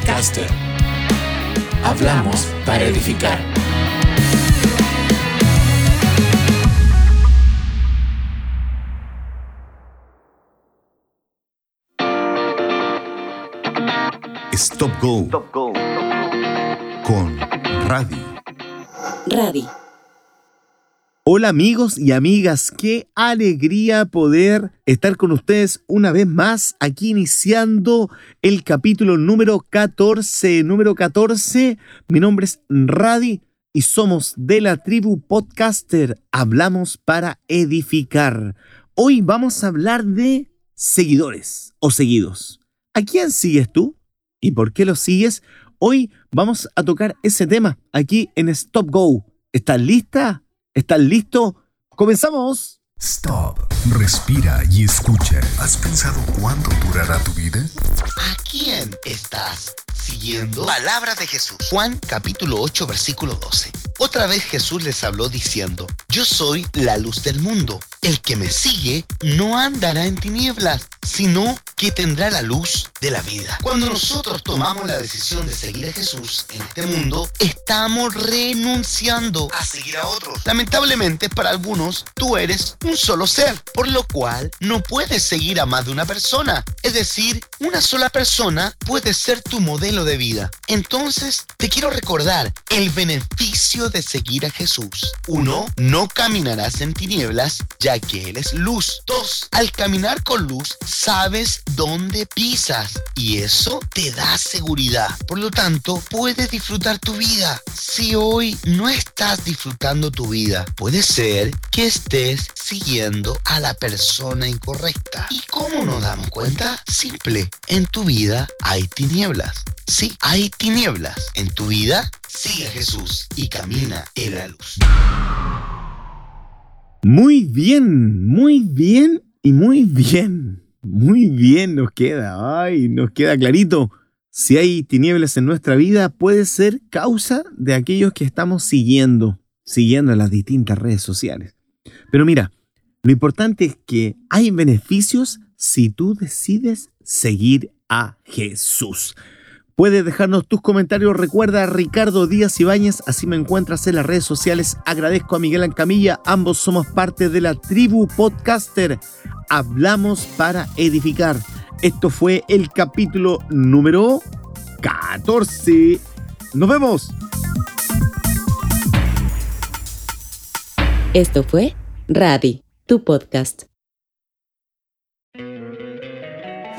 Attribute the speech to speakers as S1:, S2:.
S1: Podcaster. Hablamos para edificar.
S2: Stop Go. Con Radi.
S3: Radi.
S4: Hola amigos y amigas, qué alegría poder estar con ustedes una vez más aquí iniciando el capítulo número 14. Número 14, mi nombre es Radi y somos de la tribu podcaster. Hablamos para edificar. Hoy vamos a hablar de seguidores o seguidos. ¿A quién sigues tú? ¿Y por qué lo sigues? Hoy vamos a tocar ese tema aquí en Stop Go. ¿Estás lista? ¿Estás listo? ¡Comenzamos!
S2: Stop. Respira y escucha. ¿Has pensado cuánto durará tu vida?
S5: ¿A quién estás siguiendo? Palabra de Jesús. Juan capítulo 8 versículo 12. Otra vez Jesús les habló diciendo, yo soy la luz del mundo. El que me sigue no andará en tinieblas, sino que tendrá la luz de la vida. Cuando nosotros tomamos la decisión de seguir a Jesús en este mundo, estamos renunciando a seguir a otros. Lamentablemente para algunos, tú eres un solo ser, por lo cual no puedes seguir a más de una persona. Es decir, una sola persona puede ser tu modelo de vida. Entonces, te quiero recordar el beneficio de seguir a Jesús. Uno, no caminarás en tinieblas, ya que Él es luz. Dos, al caminar con luz, sabes dónde pisas y eso te da seguridad. Por lo tanto, puedes disfrutar tu vida. Si hoy no estás disfrutando tu vida, puede ser que estés siguiendo a la persona incorrecta. ¿Y cómo nos damos cuenta? Simple, en tu vida hay tinieblas. Sí, hay tinieblas. En tu vida, sigue a Jesús y camina en la luz.
S4: Muy bien, muy bien y muy bien. Muy bien nos queda. Ay, nos queda clarito. Si hay tinieblas en nuestra vida, puede ser causa de aquellos que estamos siguiendo, siguiendo las distintas redes sociales. Pero mira, lo importante es que hay beneficios si tú decides seguir a Jesús. Puedes dejarnos tus comentarios. Recuerda a Ricardo Díaz Ibáñez, así me encuentras en las redes sociales. Agradezco a Miguel Ancamilla, ambos somos parte de la tribu podcaster. Hablamos para edificar. Esto fue el capítulo número 14. Nos vemos.
S3: Esto fue Radi, tu podcast.